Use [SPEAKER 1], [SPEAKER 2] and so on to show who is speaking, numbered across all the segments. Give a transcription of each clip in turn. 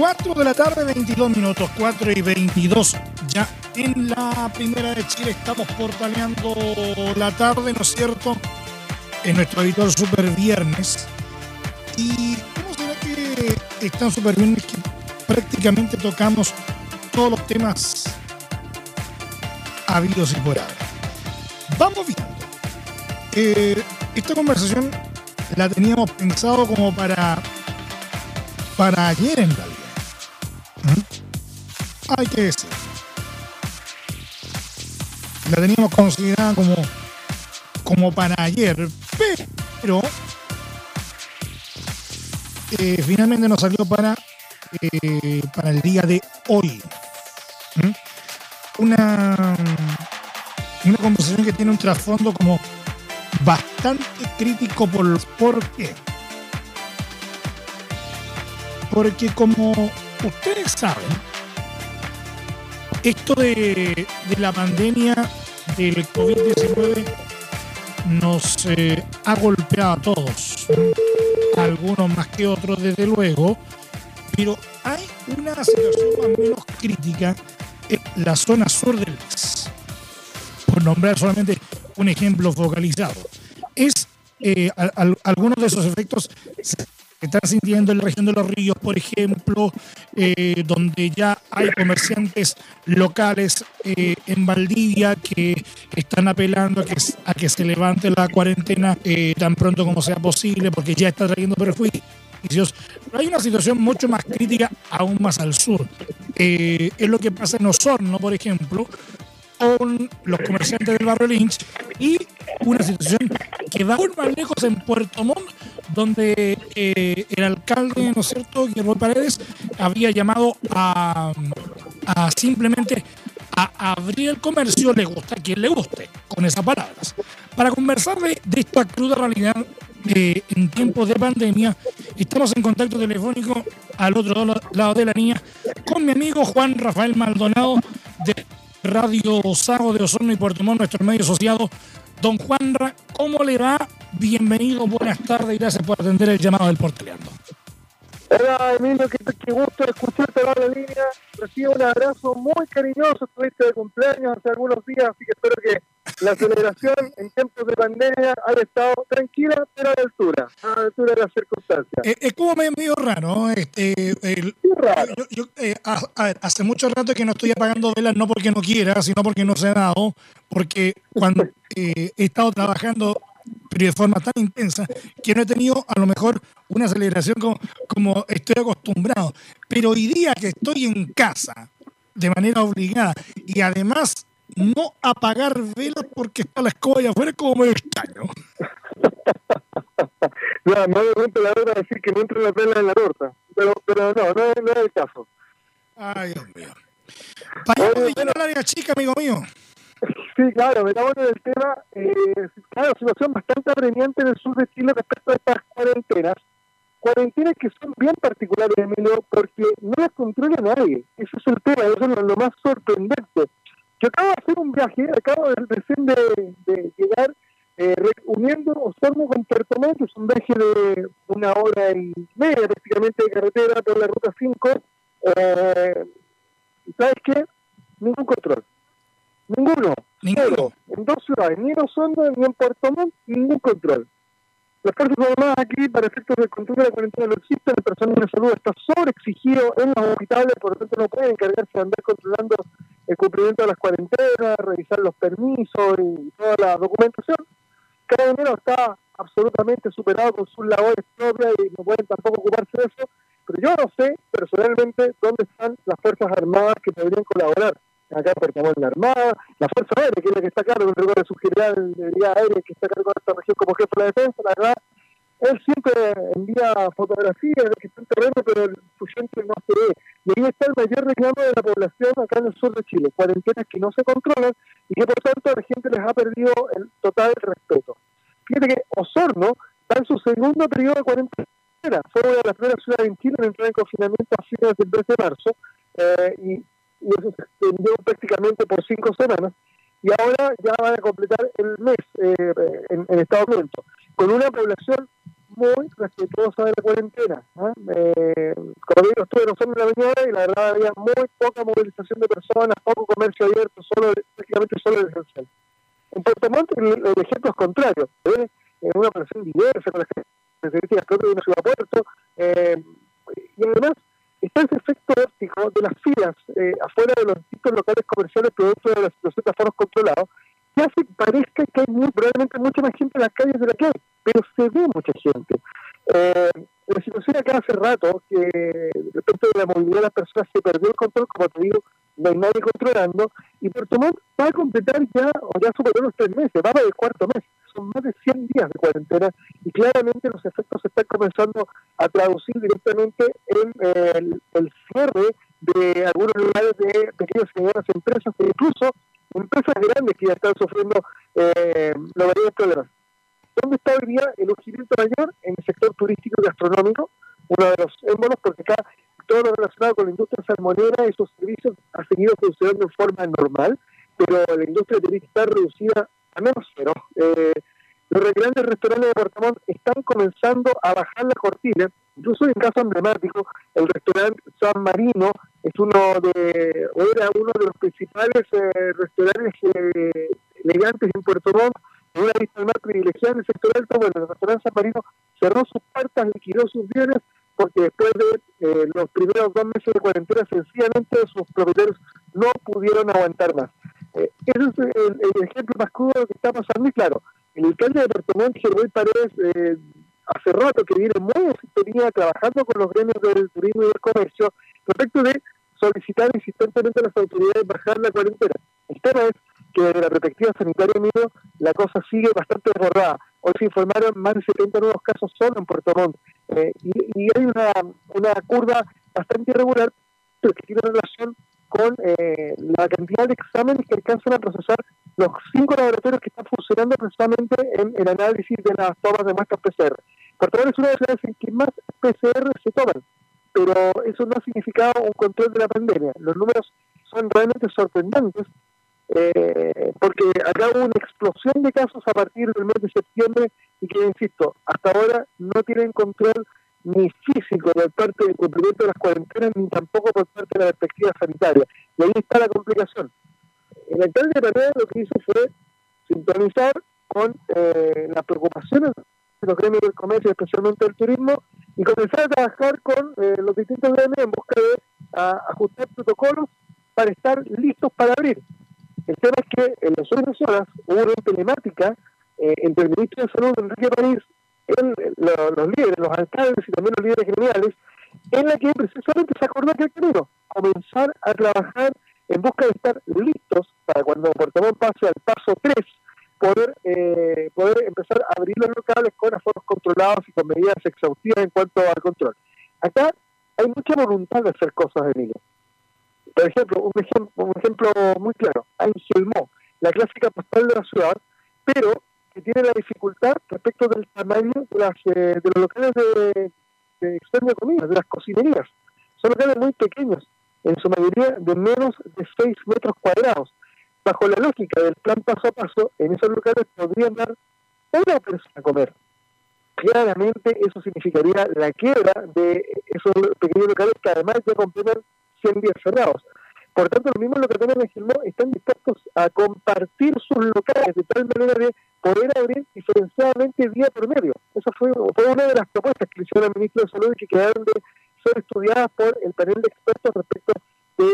[SPEAKER 1] 4 de la tarde, 22 minutos, 4 y 22. Ya en la primera de Chile estamos portaleando la tarde, ¿no es cierto? En nuestro editor Super Viernes. ¿Y cómo será que están Super Viernes que prácticamente tocamos todos los temas habidos y por haber? Vamos viendo. Eh, esta conversación la teníamos pensado como para para ayer en realidad. Hay que decir. La teníamos considerada como, como para ayer, pero eh, finalmente nos salió para, eh, para el día de hoy. ¿Mm? Una, una conversación que tiene un trasfondo como bastante crítico por, ¿por qué? Porque como ustedes saben, esto de, la pandemia del COVID-19 nos eh, ha golpeado a todos, algunos más que otros desde luego, pero hay una situación más o menos crítica en la zona sur del país, por nombrar solamente un ejemplo focalizado. Es eh, algunos de esos efectos están sintiendo en la región de los ríos, por ejemplo, eh, donde ya hay comerciantes locales eh, en Valdivia que están apelando a que, a que se levante la cuarentena eh, tan pronto como sea posible, porque ya está trayendo perjuicios. Pero hay una situación mucho más crítica aún más al sur. es lo que pasa en Osorno, por ejemplo, con los comerciantes del barrio Lynch y una situación que va aún más lejos en Puerto Montt, donde eh, el alcalde, ¿no es cierto?, Guillermo Paredes, había llamado a, simplemente a abrir el comercio, le gusta a quien le guste, con esas palabras. Para conversar de, esta cruda realidad eh, en tiempos de pandemia, estamos en contacto telefónico al otro lado de la línea con mi amigo Juan Rafael Maldonado de Radio Sago de Osorno y Puerto Montt, nuestro medio asociado. Don Juanra, ¿cómo le va? Bienvenido, buenas tardes y gracias por atender el llamado del Portaleando.
[SPEAKER 2] Hola Emilio, qué, gusto escucharte la línea. Recibo un abrazo muy cariñoso. Estuviste de cumpleaños hace algunos días, así que espero que la celebración en tiempos de pandemia haya estado tranquila, pero a la altura, a la altura de las circunstancias.
[SPEAKER 1] Eh, es como medio raro. Este, el,
[SPEAKER 2] raro.
[SPEAKER 1] Yo, eh, a, ver, hace mucho rato que no estoy apagando velas, no porque no quiera, sino porque no se ha dado, porque cuando eh, he estado trabajando pero de forma tan intensa que no he tenido a lo mejor una celebración como, como estoy acostumbrado. Pero hoy día que estoy en casa de manera obligada y además no apagar velas porque está la escoba allá afuera como medio extraño.
[SPEAKER 2] no, no de repente la hora decir que no entre las velas en la torta, pero, pero no, no, es el caso.
[SPEAKER 1] Ay, Dios mío. Vayamos de lleno al área chica, amigo mío.
[SPEAKER 2] Sí, claro, metamos en el tema, eh, claro, situación bastante apremiante en el sur de Chile respecto a estas cuarentenas. Cuarentenas que son bien particulares, Emilio, porque no las controla nadie. Ese es el tema, eso es lo más sorprendente. Yo acabo de hacer un viaje, acabo de, recién de, llegar eh, uniendo Osorno con Puerto Montt, es un viaje de una hora y media prácticamente de carretera por la ruta 5. Eh, ¿Sabes qué? Ningún control. Ninguno. Ninguno. En dos ciudades, ni en Osorno ni en Puerto Montt, ningún control. Las Fuerzas Armadas aquí, para efectos del control de la cuarentena, no existen. El personal de salud está sobreexigido en los hospitales, por lo tanto no pueden encargarse de andar controlando el cumplimiento de las cuarentenas, revisar los permisos y toda la documentación. Cada uno está absolutamente superado con sus labores propias y no pueden tampoco ocuparse de eso. Pero yo no sé personalmente dónde están las Fuerzas Armadas que podrían colaborar acá en la Armada, la Fuerza Aérea, que es la que está con rigor de su general de vía aérea, que está cargado de esta región como jefe de la defensa, la verdad, él siempre envía fotografías de que está en terreno, pero el gente no se ve. Y ahí está el mayor reclamo de la población acá en el sur de Chile, cuarentenas que no se controlan y que por tanto la gente les ha perdido el total respeto. Fíjate que Osorno está en su segundo periodo de cuarentena. Fue una de las primeras ciudades en Chile en entrar en confinamiento a fines del 3 de marzo eh, y eso se extendió prácticamente por cinco semanas y ahora ya van a completar el mes eh, en, en Estados Unidos, con una población muy respetuosa de la cuarentena. ¿ah? Eh, como digo, estuve en en la mañana y la verdad había muy poca movilización de personas, poco comercio abierto, solo prácticamente solo el esencial. En Puerto Montt el, ejemplo es contrario. ¿eh? En una operación diversa con las características propias de una ciudad puerto. Eh, y además está ese efecto óptico de las filas eh, afuera de los distintos locales comerciales producto de la situación controlados, que hace que parezca que hay muy, probablemente mucha más gente en las calles de la que hay, pero se ve mucha gente. Eh, la situación acá hace rato que respecto de la movilidad de las personas se perdió el control, como te digo, no hay nadie controlando, y Puerto Montt va a completar ya, o ya superó los tres meses, va para el cuarto mes, son más de 100 días de cuarentena, y claramente los efectos se están comenzando a traducir directamente en el, cierre de algunos lugares de pequeñas y medianas empresas, e incluso empresas grandes que ya están sufriendo eh, los mayores problemas. ¿Dónde está hoy día el urgimiento mayor? En el sector turístico y gastronómico, uno de los émbolos, porque acá todo lo relacionado con la industria salmonera y sus servicios ha seguido funcionando en forma normal, pero la industria turística está reducida a menos cero. Eh, los grandes restaurantes de Montt están comenzando a bajar la cortina, incluso en caso emblemático, el restaurante San Marino es uno de, era uno de los principales eh, restaurantes eh, elegantes en Puerto Montt, en una vista más privilegiada en el sector alto, bueno, el restaurante San Marino cerró sus puertas, liquidó sus bienes, porque después de eh, los primeros dos meses de cuarentena, sencillamente sus propietarios no pudieron aguantar más. ese es el, ejemplo más crudo que está pasando, y claro, el alcalde de Puerto Montt, Germán Paredes, eh, hace rato que viene muy sintonía trabajando con los gremios del turismo y del comercio respecto de solicitar insistentemente a las autoridades bajar la cuarentena. El tema es que desde la perspectiva sanitaria, amigo, la cosa sigue bastante desbordada. Hoy se informaron más de 70 nuevos casos solo en Puerto Montt eh, y, hay una, una curva bastante irregular que tiene relación con eh, la cantidad de exámenes que alcanzan a procesar los cinco laboratorios que están funcionando precisamente en el análisis de las tomas de muestras PCR. Portugal es una de las ciudades que más PCR se toman, pero eso no ha significado un control de la pandemia. Los números son realmente sorprendentes, eh, porque acá hubo una explosión de casos a partir del mes de septiembre y que, insisto, hasta ahora no tienen control ni físico por parte del cumplimiento de las cuarentenas, ni tampoco por parte de la perspectiva sanitaria. Y ahí está la complicación. El alcalde de Panamá lo que hizo fue sintonizar con eh, las preocupaciones de los gremios del comercio, especialmente del turismo, y comenzar a trabajar con eh, los distintos gremios en busca de ajustar protocolos para estar listos para abrir. El tema es que en las últimas horas hubo una telemática eh, entre el ministro de Salud, Enrique París, los líderes, los alcaldes y también los líderes gremiales, en la que precisamente se acordó que camino, comenzar a trabajar en busca de estar listos para cuando Puerto pase al paso 3, poder, eh, poder empezar a abrir los locales con aforos controlados y con medidas exhaustivas en cuanto al control. Acá hay mucha voluntad de hacer cosas, Emilio. Por ejemplo, un ejemplo, un ejemplo muy claro, Ángel Mo, la clásica postal de la ciudad, pero que tiene la dificultad respecto del tamaño de, las, eh, de los locales de, de de comida, de las cocinerías. Son locales muy pequeños, en su mayoría de menos de 6 metros cuadrados. Bajo la lógica del plan paso a paso, en esos locales podrían dar una persona a comer. Claramente eso significaría la quiebra de esos pequeños locales que además ya comprenden 100 días cerrados. Por tanto, los mismos locatarios de Gilmó están dispuestos a compartir sus locales de tal manera de poder abrir diferenciadamente día por medio. Esa fue, una de las propuestas que le hicieron al ministro de Salud y que quedaron de ser estudiadas por el panel de expertos respecto de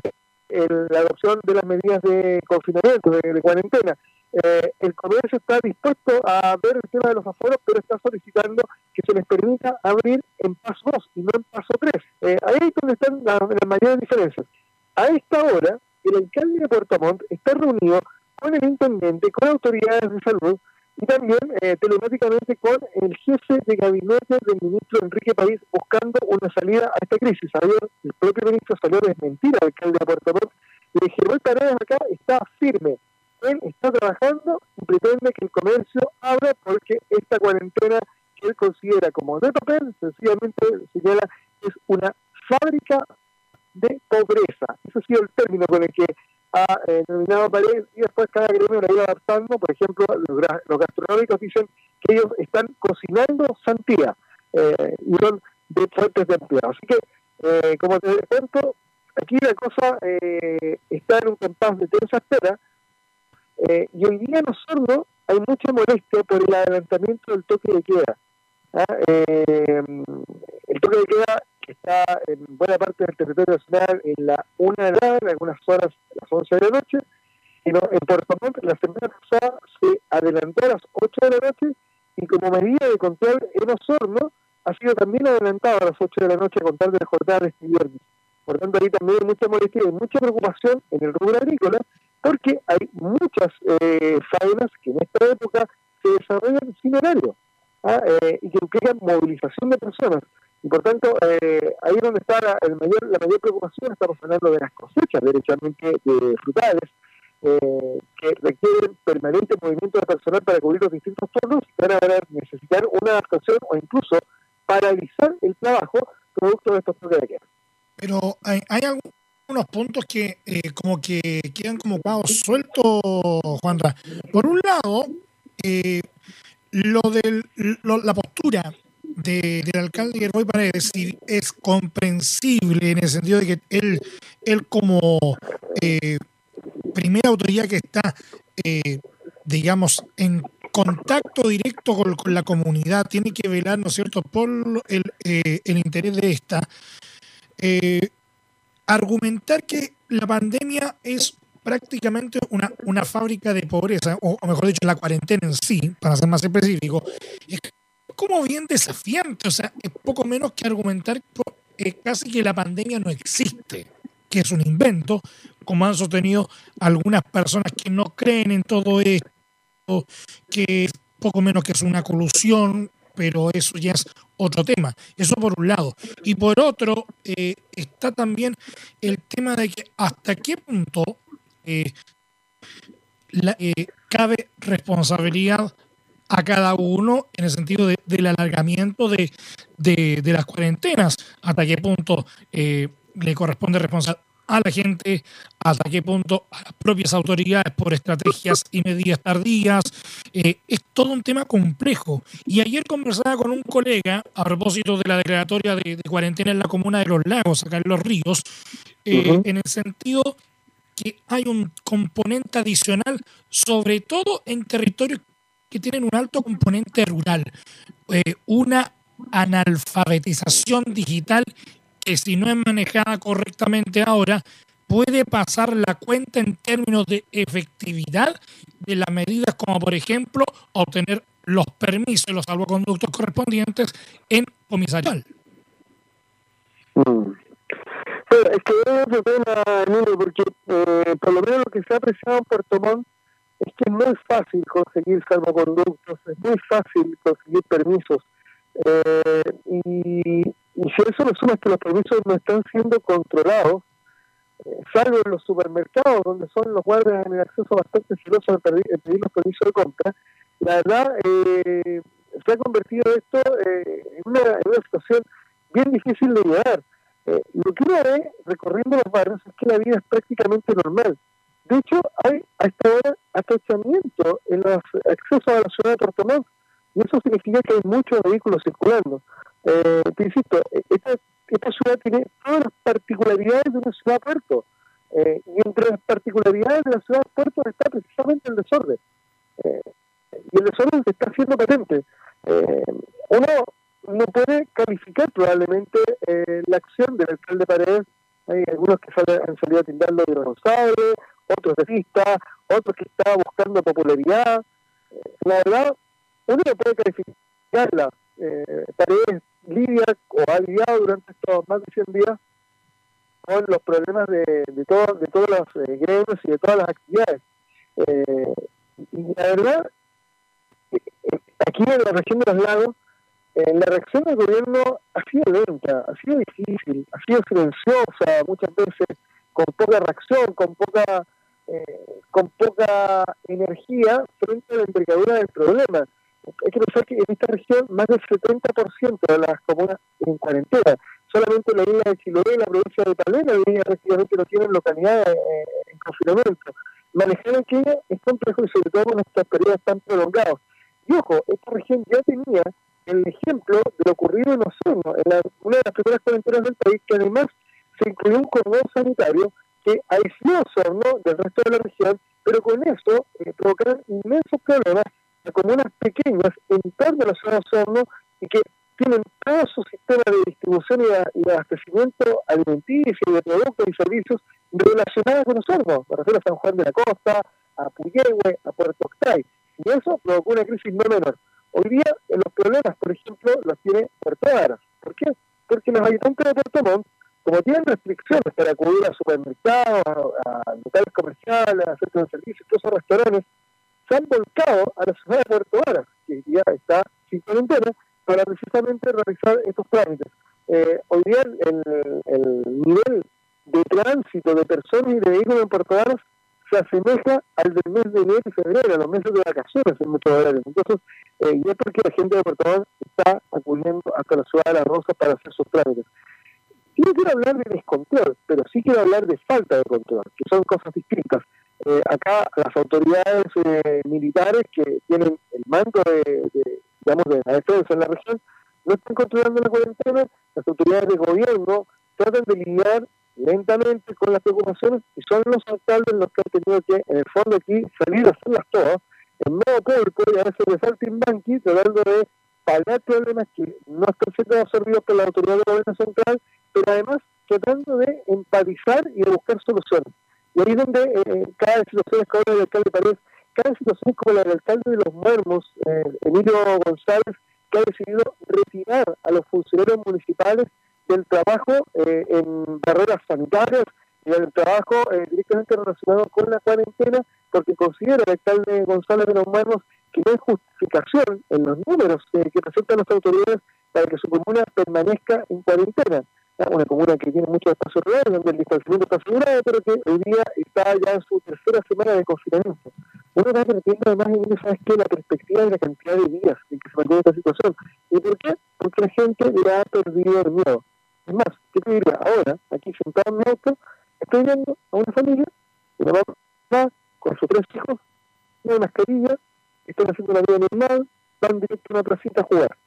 [SPEAKER 2] la adopción de las medidas de confinamiento, de, cuarentena. Eh, el comercio está dispuesto a ver el tema de los aforos, pero está solicitando que se les permita abrir en paso 2 y no en paso 3. Eh, ahí es donde están las, mayores diferencias. A esta hora, el alcalde de Puerto Montt está reunido con el intendente, con autoridades de salud y también eh, telemáticamente con el jefe de gabinete del ministro Enrique País buscando una salida a esta crisis. Ayer el propio ministro salió a desmentir al alcalde de Puerto Montt y Germán Paredes acá está firme. Él está trabajando y pretende que el comercio abra porque esta cuarentena que él considera como de papel, sencillamente señala, es una fábrica de pobreza. Ese ha sido el término con el que ha eh, denominado Paredes y después cada gremio lo ha ido adaptando. Por ejemplo, los, gastronómicos dicen que ellos están cocinando santía. y son de fuentes de empleo. Así que, como te cuento, aquí la cosa está en un compás de tensa espera, y hoy día en Osorno hay mucha molestia por el adelantamiento del toque de queda. ¿ah? el toque de queda que está en buena parte del territorio nacional en la una de la tarde, en algunas horas las 11 de la noche, y no, en Puerto Montt la semana pasada se adelantó a las 8 de la noche y como medida de control en Osorno ha sido también adelantado a las 8 de la noche a contar de la jornada de este viernes. Por tanto, ahí también hay mucha molestia y mucha preocupación en el rubro agrícola porque hay muchas eh, faenas que en esta época se desarrollan sin horario ¿ah? eh, y que implican movilización de personas. Y por tanto, eh, ahí es donde está la, el mayor, la mayor preocupación, estamos hablando de las cosechas, derechamente de frutales, eh, que requieren permanente movimiento de personal para cubrir los distintos turnos, van a necesitar una adaptación o incluso paralizar el trabajo producto de estos toques de.
[SPEAKER 1] Pero hay, hay algunos puntos que eh, como que quedan como pagos sueltos, Juanra. Por un lado, eh, lo de la postura del alcalde Gerboy Paredes es comprensible en el sentido de que él, él como eh, primera autoridad que está, eh, digamos, en contacto directo con, la comunidad, tiene que velar, ¿no es cierto?, por el, eh, interés de esta. Argumentar que la pandemia es prácticamente una, una fábrica de pobreza, o, mejor dicho, la cuarentena en sí, para ser más específico, es como bien desafiante, o sea, es poco menos que argumentar eh, casi que la pandemia no existe, que es un invento, como han sostenido algunas personas que no creen en todo esto, que es poco menos que es una colusión, pero eso ya es otro tema. Eso por un lado. Y por otro, eh, está también el tema de que hasta qué punto eh, cabe responsabilidad a cada uno en el sentido del alargamiento de, las cuarentenas, hasta qué punto eh, le corresponde responsabilidad a la gente, hasta qué punto a las propias autoridades por estrategias y medidas tardías. Eh, es todo un tema complejo. Y ayer conversaba con un colega a propósito de la declaratoria de, cuarentena en la comuna de Los Lagos, acá en Los Ríos, eh, en el sentido que hay un componente adicional, sobre todo en territorios que tienen un alto componente rural, eh, una analfabetización digital que si no es manejada correctamente ahora, puede pasar la cuenta en términos de efectividad de las medidas como por ejemplo obtener los permisos y los salvoconductos correspondientes en comisarial.
[SPEAKER 2] Mm. es que es otro tema, porque eh, por lo menos lo que se ha apreciado en Puerto Montt es que es muy fácil conseguir salvoconductos, es muy fácil conseguir permisos. Eh, y, si eso le suma que los permisos no están siendo controlados, eh, salvo en los supermercados, donde son los guardias en el acceso bastante celosos a pedir, los permisos de compra, la verdad eh, se ha convertido esto en una, situación bien difícil de llevar. lo que uno ve recorriendo los barrios es que la vida es prácticamente normal de hecho, hay hasta ahora atachamiento en los accesos a la ciudad de Puerto y eso significa que hay muchos vehículos circulando. Eh, te insisto, e-, esta, ciudad tiene todas las particularidades de una ciudad puerto, eh, y entre las particularidades de la ciudad puerto está precisamente el desorden. Eh, y el desorden se está haciendo patente. Eh, uno no puede calificar probablemente la acción del alcalde Paredes hay algunos que han salido a tildarlo de irresponsable, otros de vista, otros que estaban buscando popularidad. La verdad, uno no puede calificarla. Eh, Paredes lidia o ha lidiado durante estos más de 100 días con los problemas de, de, todo, de todos los eh, gremios y de todas las actividades. Eh, y la verdad, eh, aquí en la región de los lagos, eh, la reacción del gobierno ha sido lenta, ha sido difícil, ha sido silenciosa muchas veces, con poca reacción, con poca eh, con poca energía frente a la envergadura del problema. Hay que pensar que en esta región más del 70% de las comunas en cuarentena. Solamente la isla de Chiloé y la provincia de Palena prácticamente no tienen localidades eh, en confinamiento. Manejar aquello es complejo y sobre todo con estos periodos tan prolongados. Y ojo, esta región ya tenía el ejemplo de lo ocurrido en Osorno, en una de las primeras cuarentenas del país, que además se incluyó un cordón sanitario que aisló Osorno del resto de la región, pero con eso eh, provocaron inmensos problemas a comunas pequeñas en torno a la ciudad de y que tienen todo su sistema de distribución y de, abastecimiento alimenticio y de productos y servicios relacionados con Osorno. Me refiero a San Juan de la Costa, a Puyehue, a Puerto Octay. Y eso provocó una crisis no menor. Hoy día los problemas, por ejemplo, los tiene Puerto Varas. ¿Por qué? Porque los habitantes de Puerto Montt, como tienen restricciones para acudir a supermercados, a, locales comerciales, a centros de servicios, incluso a restaurantes, se han volcado a la ciudad de Puerto Varas, que ya está sin cuarentena, para precisamente realizar estos trámites. Eh, hoy día el, el, nivel de tránsito de personas y de vehículos en Puerto Varas se asemeja al del mes de enero y febrero, a los meses de vacaciones en muchos horarios. Entonces, eh, y es porque la gente de Puerto Varas está acudiendo hasta la ciudad de La Rosa para hacer sus trámites. Y no quiero hablar de descontrol, pero sí quiero hablar de falta de control, que son cosas distintas. Eh, acá las autoridades eh, militares que tienen el mando de, digamos, de la defensa en la región no están controlando la cuarentena, las autoridades de gobierno tratan de lidiar lentamente con las preocupaciones y son los alcaldes los que han tenido que, en el fondo aquí, salir a hacerlas todas en modo público y a veces de saltimbanqui tratando de paliar problemas que no están siendo absorbidos por la autoridad del gobierno central, pero además tratando de empatizar y de buscar soluciones. Y ahí es donde eh, cada situación es como del alcalde Paredes, cada situación como la del alcalde de los Muermos, eh, Emilio González, que ha decidido retirar a los funcionarios municipales del trabajo eh, en barreras sanitarias y del trabajo eh, directamente relacionado con la cuarentena, porque considera el alcalde González de los Muermos que no hay justificación en los números eh, que presentan las autoridades para que su comuna permanezca en cuarentena. Una comuna que tiene muchos espacios rurales, donde el distanciamiento está asegurado, pero que hoy día está ya en su tercera semana de confinamiento. Uno está perdiendo además, y ¿sabes que La perspectiva de la cantidad de días en que se mantiene esta situación. ¿Y por qué? Porque la gente ya ha perdido el miedo. Es más, ¿qué te diría? Ahora, aquí sentado en mi auto, estoy viendo a una familia, una mamá con sus tres hijos, una mascarilla, están haciendo una vida normal, van directo a una placita a jugar.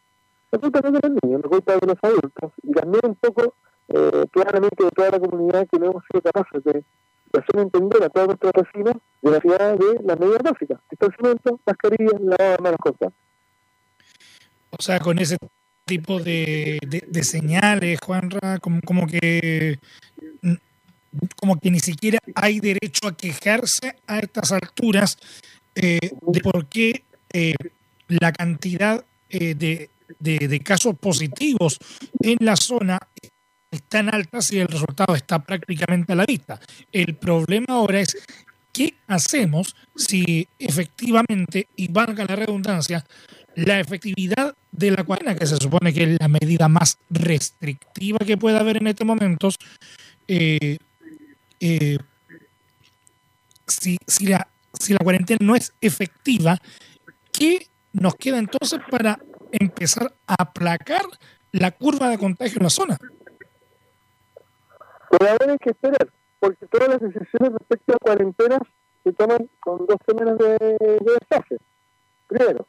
[SPEAKER 2] La culpa no es de los niños, la culpa de los adultos, y también un poco eh, claramente de toda la comunidad que no hemos sido capaces de, hacer entender a todos nuestros vecinos de la ciudad de las medidas básicas, distanciamiento, mascarilla, lavado de manos cosas.
[SPEAKER 1] O sea, con ese tipo de, de, señales, Juanra, como, como que como que ni siquiera hay derecho a quejarse a estas alturas eh, de por qué eh, la cantidad eh, de, de, casos positivos en la zona es tan alta si el resultado está prácticamente a la vista. El problema ahora es qué hacemos si efectivamente, y valga la redundancia, la efectividad de la cuarentena, que se supone que es la medida más restrictiva que puede haber en estos momentos, eh, eh, si, si, la, si la cuarentena no es efectiva, ¿qué nos queda entonces para empezar a aplacar la curva de contagio en la zona?
[SPEAKER 2] Pero ahora hay que esperar, porque todas las decisiones respecto a cuarentenas se toman con dos semanas de, de desfase. Primero,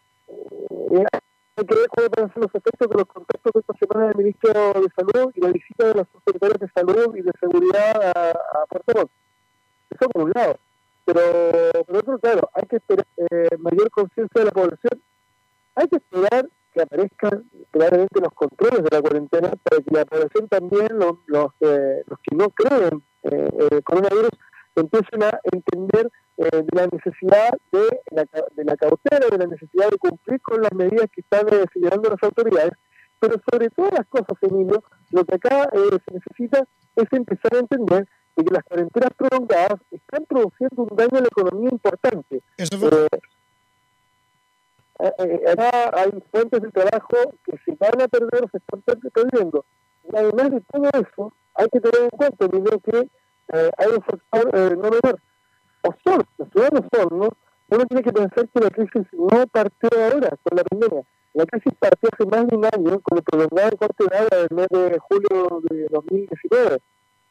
[SPEAKER 2] eh, hay que ver cuáles van ser los efectos de los contactos de esta semana del ministro de Salud y la visita de los secretarios de Salud y de Seguridad a, Puerto Rico. Eso por un lado. Pero por otro, claro, hay que esperar eh, mayor conciencia de la población. Hay que esperar que aparezcan claramente los controles de la cuarentena para que la población también, los, los, eh, los que no creen eh, el coronavirus, empiecen a entender eh, de la necesidad de la, de la cautela, de la necesidad de cumplir con las medidas que están eh, señalando las autoridades, pero sobre todas las cosas, Emilio, lo que acá eh, se necesita es empezar a entender que las cuarentenas prolongadas están produciendo un daño a la economía importante. Acá hay fuentes de trabajo que se van a perder o se están perdiendo. Y además de todo eso, hay que tener en cuenta, Emilio, que hay un factor no menor la ciudad de Osorno, uno tiene que pensar que la crisis no partió ahora con la pandemia. La crisis partió hace más de un año con el prolongado corte de agua del mes de julio de 2019.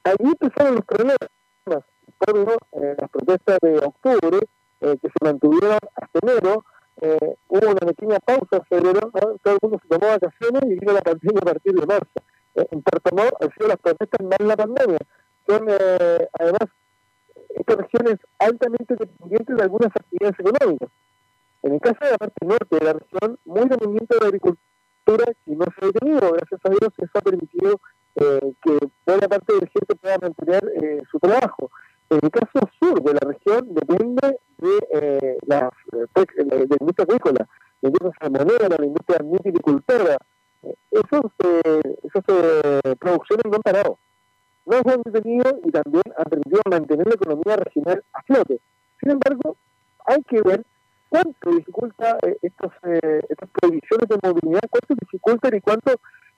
[SPEAKER 2] Allí empezaron los problemas. Por eh, las protestas de octubre, eh, que se mantuvieron hasta enero, eh, hubo una pequeña pausa en febrero, todo el mundo se tomó vacaciones y vino la pandemia a partir de marzo. Eh, en Puerto Montt han sido las protestas más la pandemia. Son, eh, además, estas regiones altamente dependientes de algunas actividades económicas. En el caso de la parte norte de la región, muy dependiente de la agricultura que no se ha detenido, gracias a Dios eso ha permitido eh, que buena parte de la gente pueda mantener eh, su trabajo. En el caso sur de la región depende de eh, la, de, la industria agrícola, la industria salmonera, la industria viticultora. Esas, esas producciones no han parado no se han detenido y también han permitido mantener la economía regional a flote. Sin embargo, hay que ver cuánto dificulta eh, estos, eh, estas prohibiciones de movilidad, cuánto dificultan y cuánto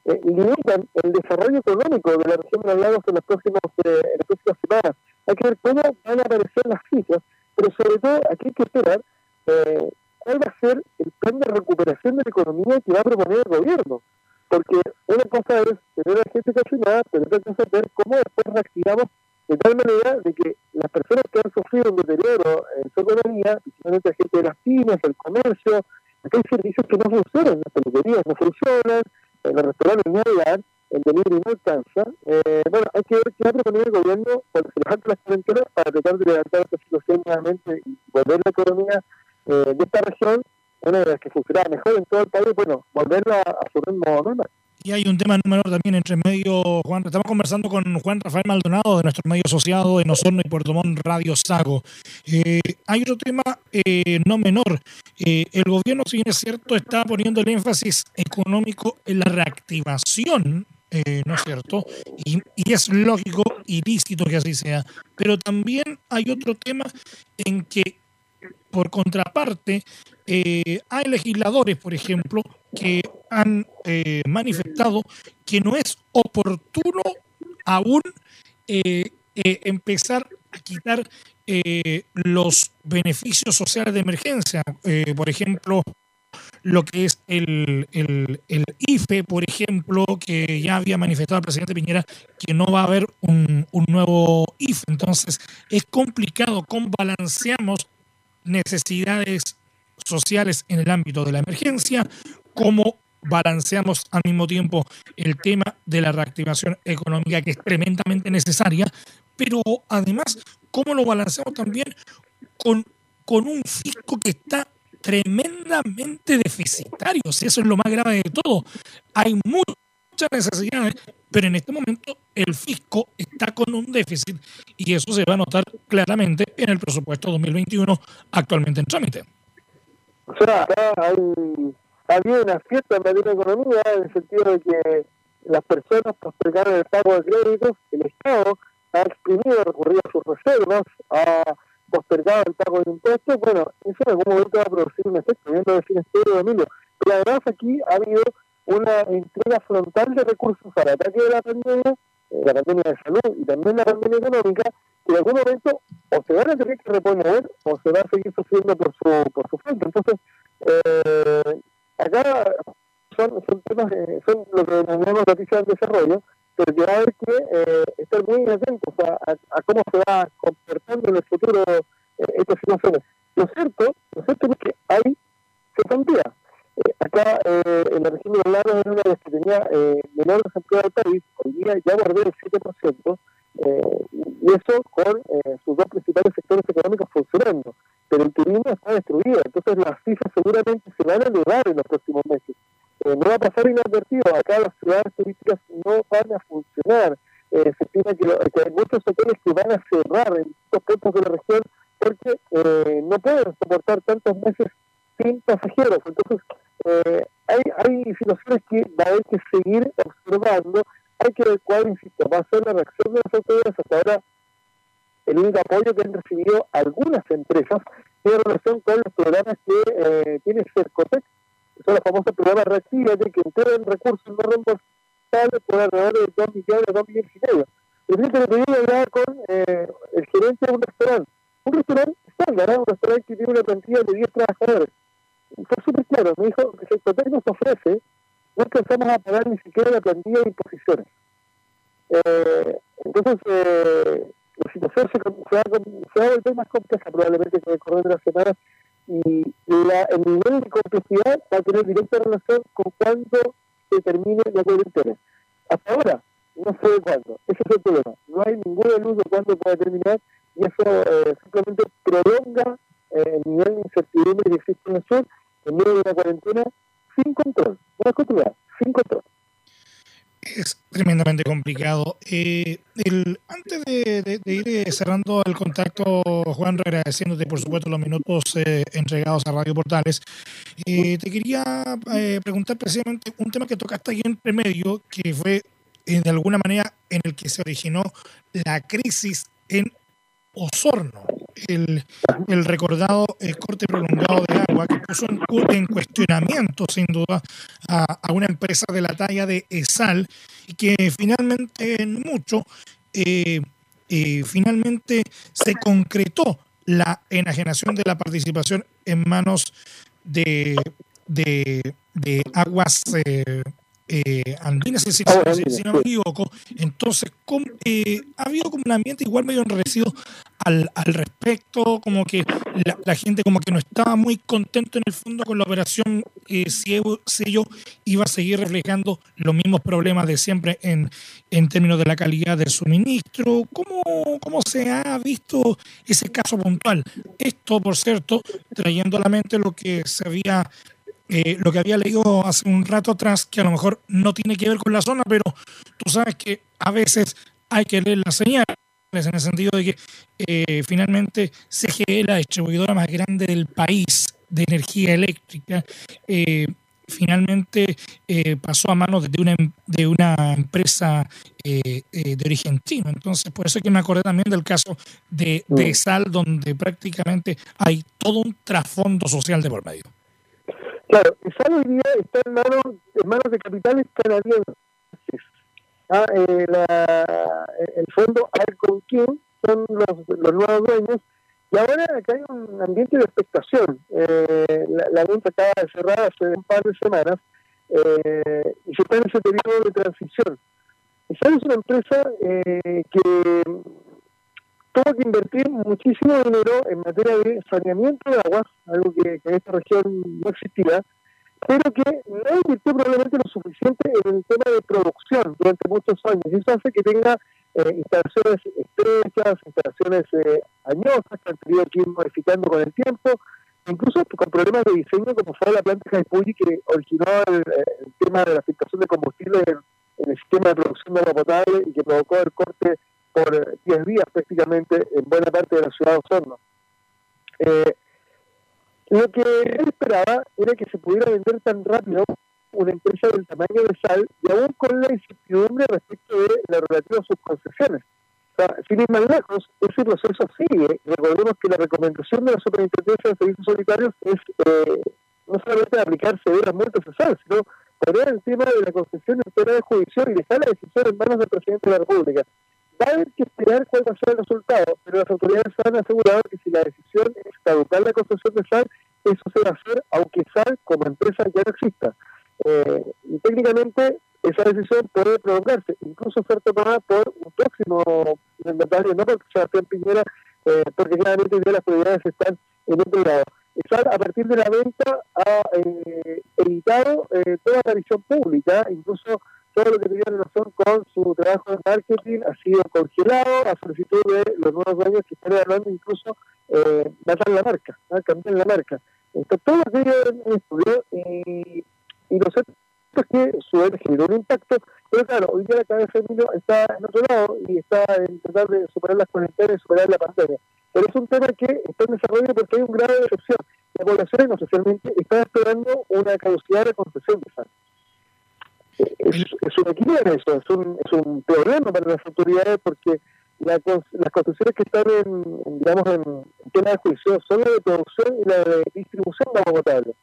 [SPEAKER 2] eh, limitan el desarrollo económico de la región de Lagos en, los próximos, en las próximas semanas. Hay que ver cómo van a aparecer las cifras, pero sobre todo aquí hay que esperar cuál va a ser el plan de recuperación de la economía que va a proponer el gobierno. Porque una cosa es tener a gente casionada, pero otra cosa es ver cómo después reactivamos de tal manera de que las personas que han sufrido un deterioro en su economía, principalmente la gente de las pymes, el comercio, acá hay servicios que no funcionan, las peluquerías no funcionan, en los restaurantes no hay el delivery no alcanza. Eh, bueno, hay que ver qué va a proponer el gobierno cuando se levante las cuarentenas para tratar de levantar esta situación nuevamente y volver la economía eh, de esta región una de las que funcionaba mejor en todo el país, bueno, volverla a, su ritmo normal.
[SPEAKER 1] Y hay un tema número también entre medio, Juan. Estamos conversando con Juan Rafael Maldonado de nuestro medio asociado en Osorno y Puerto Montt Radio Sago. Eh, hay otro tema eh, no menor. Eh, el gobierno, si bien es cierto, está poniendo el énfasis económico en la reactivación ¿no es cierto? Y, y, es lógico y lícito que así sea. Pero también hay otro tema en que por contraparte, eh, hay legisladores, por ejemplo, que han eh, manifestado que no es oportuno aún eh, empezar a quitar los beneficios sociales de emergencia. por ejemplo, lo que es el, el, IFE, por ejemplo, que ya había manifestado el presidente Piñera que no va a haber un, un nuevo IFE. Entonces, es complicado cómo balanceamos necesidades sociales en el ámbito de la emergencia, cómo balanceamos al mismo tiempo el tema de la reactivación económica que es tremendamente necesaria, pero además cómo lo balanceamos también con, con un fisco que está tremendamente deficitario. eso es lo más grave de todo. Hay muchas necesidades, pero en este momento el fisco está con un déficit y eso se va a notar claramente en el presupuesto 2021 actualmente en trámite.
[SPEAKER 2] O sea, acá hay, habido una fiesta en la economía en el sentido de que las personas postergaron el pago de créditos, el Estado ha exprimido, recurrido a sus reservas, ha postergado el pago de impuestos, bueno, eso en algún momento va a producir un efecto, viendo el financiero de Emilio. Pero además aquí ha habido una entrega frontal de recursos al ataque de la pandemia, eh, la pandemia de salud y también la pandemia económica, que en algún momento o se van a tener que reponer o se va a seguir sufriendo por su, por su frente. Entonces, eh, acá son, son temas, eh, son lo que denominamos noticias de desarrollo, pero que va a haber que eh, estar muy atentos a, a, cómo se va comportando en el futuro eh, estas situaciones. Lo cierto, lo cierto es que hay cesantía. Eh, acá eh, en la región de los lagos una de las que tenía eh, menor desempleo del país, hoy día ya guardé el 7%, eh, y eso con eh, sus dos principales sectores económicos funcionando. Pero el turismo está destruido, entonces las cifras seguramente se van a elevar en los próximos meses. No va a pasar inadvertido, acá las ciudades turísticas no van a funcionar. se estima que, hay muchos hoteles que van a cerrar en estos puntos de la región porque no pueden soportar tantos meses sin pasajeros. Entonces, eh, hay, hay situaciones que va a haber que seguir observando. Hay que cuál, insisto, va a ser la reacción de las autoridades. Hasta ahora, el único apoyo que han recibido algunas empresas tiene relación con los programas que eh, tiene Cercotec, son los famosos programas reactivos de que entregan recursos no reembolsables por alrededor de 2 millones, 2 millones y medio. El que le hablar con eh, el gerente de un restaurante. Un restaurante estándar, ¿eh? un restaurante que tiene una plantilla de 10 trabajadores fue súper claro, me dijo que si el nos ofrece, no alcanzamos a pagar ni siquiera la plantilla de imposiciones. Eh, entonces, eh, la situación se, se, va, se va a volver más compleja probablemente con el correr de las semanas y la, el nivel de complejidad va a tener directa relación con cuándo se termine la cuarentena. Hasta ahora, no sé de cuándo. Ese es el problema. No hay ninguna luz de cuándo puede terminar y eso eh, simplemente prolonga eh, el nivel de incertidumbre que existe en el sur en medio de una cuarentena sin control. Una continuidad, sin control
[SPEAKER 1] es tremendamente complicado. Eh, antes de, ir eh, cerrando el contacto, Juan, agradeciéndote por supuesto los minutos eh, entregados a Radio Portales, te quería preguntar precisamente un tema que tocaste ahí en medio, que fue de alguna manera en el que se originó la crisis en Osorno el, el recordado corte prolongado de agua que puso en, en cuestionamiento, sin duda, a, a, una empresa de la talla de ESAL y que finalmente, en mucho, eh, eh, finalmente se concretó la enajenación de la participación en manos de, de, de aguas eh, eh, andinas, si, no me equivoco. Entonces, eh, ha habido como un ambiente igual medio enrarecido al, al respecto, como que la, gente como que no estaba muy contento en el fondo con la operación, eh, si, ello iba a seguir reflejando los mismos problemas de siempre en, en términos de la calidad del suministro. ¿Cómo, ¿Cómo se ha visto ese caso puntual? Esto, por cierto, trayendo a la mente lo que se había eh, lo que había leído hace un rato atrás, que a lo mejor no tiene que ver con la zona, pero tú sabes que a veces hay que leer las señales en el sentido de que eh, finalmente CGE, la distribuidora más grande del país de energía eléctrica, eh, finalmente pasó a manos de una, de una empresa de origen chino. Entonces, por eso es que me acordé también del caso de, de mm. Sal, donde prácticamente hay todo un trasfondo social de por medio.
[SPEAKER 2] Claro, esa hoy día está en manos, en manos de capitales canadienses. Ah, eh, la, el fondo Alconquin son los, nuevos dueños y ahora acá hay un ambiente de expectación. Eh, la, venta acaba de cerrar hace un par de semanas eh, y se está en ese periodo de transición. Esa es una empresa eh, que tuvo que invertir muchísimo dinero en materia de saneamiento de aguas, algo que, en esta región no existía, pero que no invirtió probablemente lo suficiente en el tema de producción durante muchos años. Y eso hace que tenga eh, instalaciones estrechas, instalaciones eh, añosas que han tenido que ir modificando con el tiempo, incluso con problemas de diseño como fue la planta de Jaipulli que originó el, tema de la afectación de combustible en, el sistema de producción de agua potable y que provocó el corte por 10 días prácticamente en buena parte de la ciudad de Osorno. Eh, lo que él esperaba era que se pudiera vender tan rápido una empresa del tamaño de Sal y aún con la incertidumbre respecto de la relativa a sus concesiones. O sea, sin ir más lejos, ese proceso sigue. Recordemos que la recomendación de la Superintendencia de Servicios Sanitarios es eh, no solamente aplicar severas multas a Sal, sino poner el tema de la concesión en de juicio y dejar la decisión en manos del presidente de la República va que esperar cuál va a ser el resultado, pero las autoridades han asegurado que si la decisión es caducar la concesión de SAL, eso se va a hacer aunque SAL como empresa ya no exista. Eh, y técnicamente esa decisión puede prolongarse, incluso ser tomada por un próximo mandatario, no porque Sebastián Piñera, eh, porque claramente ya las prioridades están en otro grado. SAL a partir de la venta ha eh, evitado eh, toda aparición pública, incluso todo lo que tenía relación con su trabajo de marketing ha sido congelado a solicitud de los nuevos dueños que están hablando incluso eh, matar la marca, cambiar la marca. Entonces, todo aquello en estudio y, y lo cierto es que su generó un impacto, pero claro, hoy día la cabeza de está en otro lado y está en tratar de superar las cuarentenas y superar la pandemia. Pero es un tema que está en desarrollo porque hay un grado de decepción. La población no socialmente está esperando una caducidad de concesión de salud es, un equilibrio eso, es un, es un problema para las autoridades porque las construcciones que están en, digamos, en, tema de juicio son la de producción y la de distribución de agua potable.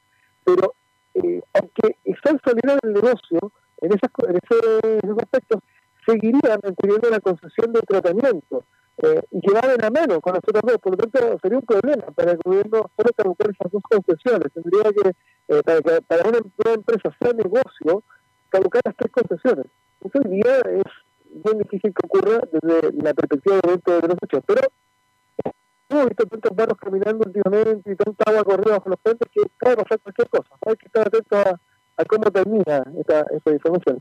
[SPEAKER 2] Pero eh, aunque están saliendo del negocio, en, esas, en, esos aspectos, seguirían manteniendo la concesión de tratamiento eh, y que la mano con los otros dos. Por lo tanto, sería un problema para el gobierno solo caducar esas dos concesiones. Tendría que, eh, para para una, una empresa sea negocio, caducar las tres concesiones. Eso hoy día es bien difícil que ocurra desde la perspectiva de, de los hechos, pero hemos visto tantos barros caminando últimamente y tanta agua corriendo bajo los puentes que puede pasar cualquier cosa. Hay que estar atento a, cómo termina esta, esta información.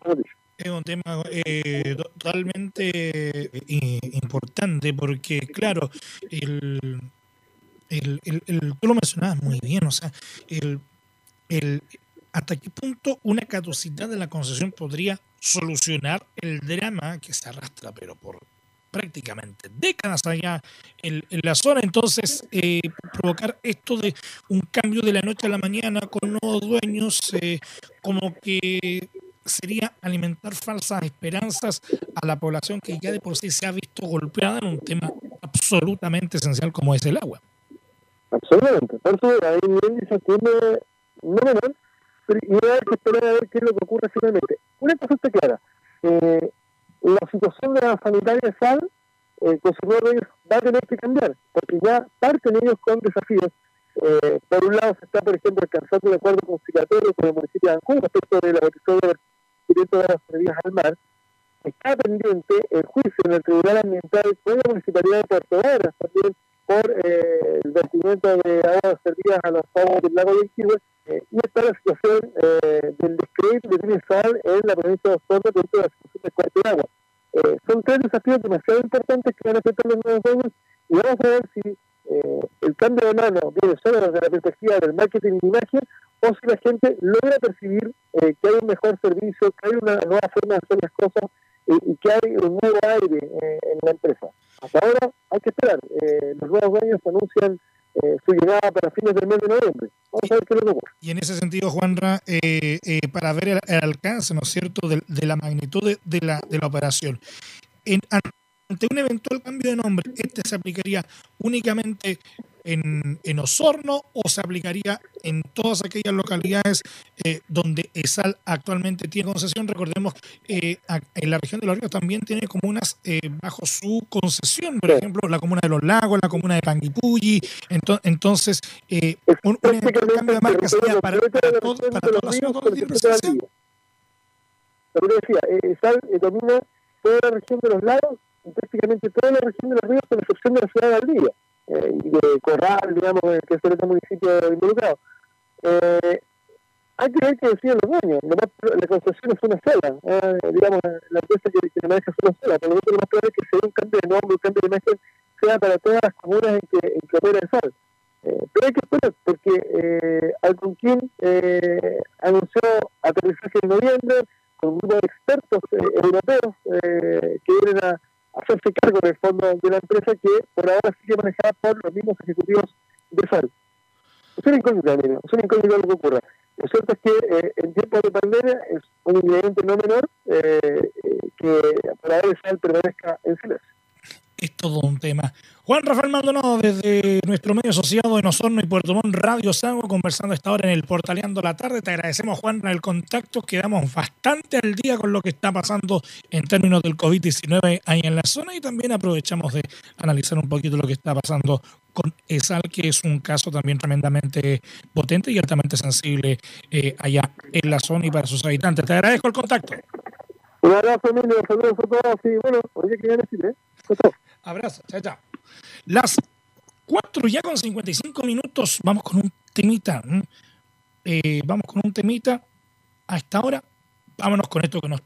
[SPEAKER 1] Es un tema eh, totalmente eh, importante porque, claro, el, el, el, tú lo mencionabas muy bien, o sea, el, el, hasta qué punto una caducidad de la concesión podría solucionar el drama que se arrastra, pero por prácticamente décadas allá en, la zona. Entonces, eh, provocar esto de un cambio de la noche a la mañana con nuevos dueños, eh, como que sería alimentar falsas esperanzas a la población que ya de por sí se ha visto golpeada en un tema absolutamente esencial como es el agua.
[SPEAKER 2] Absolutamente. Por eso hay un índice no menor, y hay que esperar a ver qué es lo que ocurre finalmente. Una cosa está clara. Eh, la situación de la sanitaria sal, eh, consumidor de ellos va a tener que cambiar, porque ya parten ellos con desafíos. Eh, por un lado se está, por ejemplo, alcanzando de acuerdo conciliatorio con el municipio de Ancún respecto de la petición de directo de las servidas al mar. Está pendiente el juicio en el Tribunal Ambiental con la Municipalidad de Puerto Varas también por eh, el vertimiento de aguas servidas a los aguas del lago de Iquique, eh, y está la situación eh, del descrédito que tiene SAL en la provincia de Osorno toda la situación de cuarto de agua. Eh, son tres desafíos demasiado importantes que van a afectar los nuevos años y vamos a ver si el cambio de mano viene solo desde la perspectiva del marketing de imagen o si la gente logra percibir que hay un mejor servicio, que hay una nueva forma de hacer las cosas y que hay un nuevo aire en la empresa. Hasta ahora hay que esperar. los nuevos años anuncian eh, su llegada para fines del mes de noviembre. Vamos a ver qué es lo que ocurre.
[SPEAKER 1] Y en ese sentido, Juanra, eh, eh, para ver el, alcance, ¿no es cierto?, de, de la magnitud de, la, de la operación. En, ante un eventual cambio de nombre, ¿este se aplicaría únicamente en, en Osorno o se aplicaría en todas aquellas localidades eh, donde ESAL actualmente tiene concesión? Recordemos eh, en la región de Los Ríos también tiene comunas eh, bajo su concesión, por ejemplo, la comuna de Los Lagos, la comuna de Panguipulli. Entonces, entonces un, un cambio de marca sería para, para, todo, para toda la ciudad
[SPEAKER 2] Pero decía, ESAL domina toda la región de Los Lagos prácticamente toda la región de los ríos, con excepción de la ciudad de Valdivia eh, y de Corral, digamos, que es el otro municipio involucrado. Eh, hay que ver qué deciden los dueños. La concesión es una sola, eh, digamos, la empresa que, que maneja es una sola. Por lo tanto, lo más probable es que sea un cambio de nombre, un cambio de imagen, sea para todas las comunas en que, en opera el SAL. Eh, pero hay que esperar, porque eh, Alconquín eh, anunció aterrizaje en noviembre con un grupo de expertos eh, europeos que vienen a hacerse cargo del fondo de la empresa que por ahora sigue manejada por los mismos ejecutivos de FAL. Es una incógnita, amigo, es una incógnita lo que ocurre. Lo cierto es que eh, en tiempos de pandemia es un ingrediente no menor eh, eh, que para ver FAL permanezca en silencio
[SPEAKER 1] es todo un tema. Juan Rafael Maldonado, desde nuestro medio asociado en Osorno y Puerto Montt, Radio Sango, conversando esta hora en el Portaleando la Tarde. Te agradecemos, Juan, el contacto. Quedamos bastante al día con lo que está pasando en términos del COVID-19 ahí en la zona y también aprovechamos de analizar un poquito lo que está pasando con ESAL, que es un caso también tremendamente potente y altamente sensible eh, allá en la zona y para sus habitantes. Te agradezco el contacto.
[SPEAKER 2] Un abrazo, Emilio. Saludos a todos. Y bueno, oye, que ya decir, ¿eh?
[SPEAKER 1] Abrazo, chao, chao. Las 4 ya con 55 minutos, vamos con un temita. Eh, vamos con un temita a esta hora. Vámonos con esto que nos trae.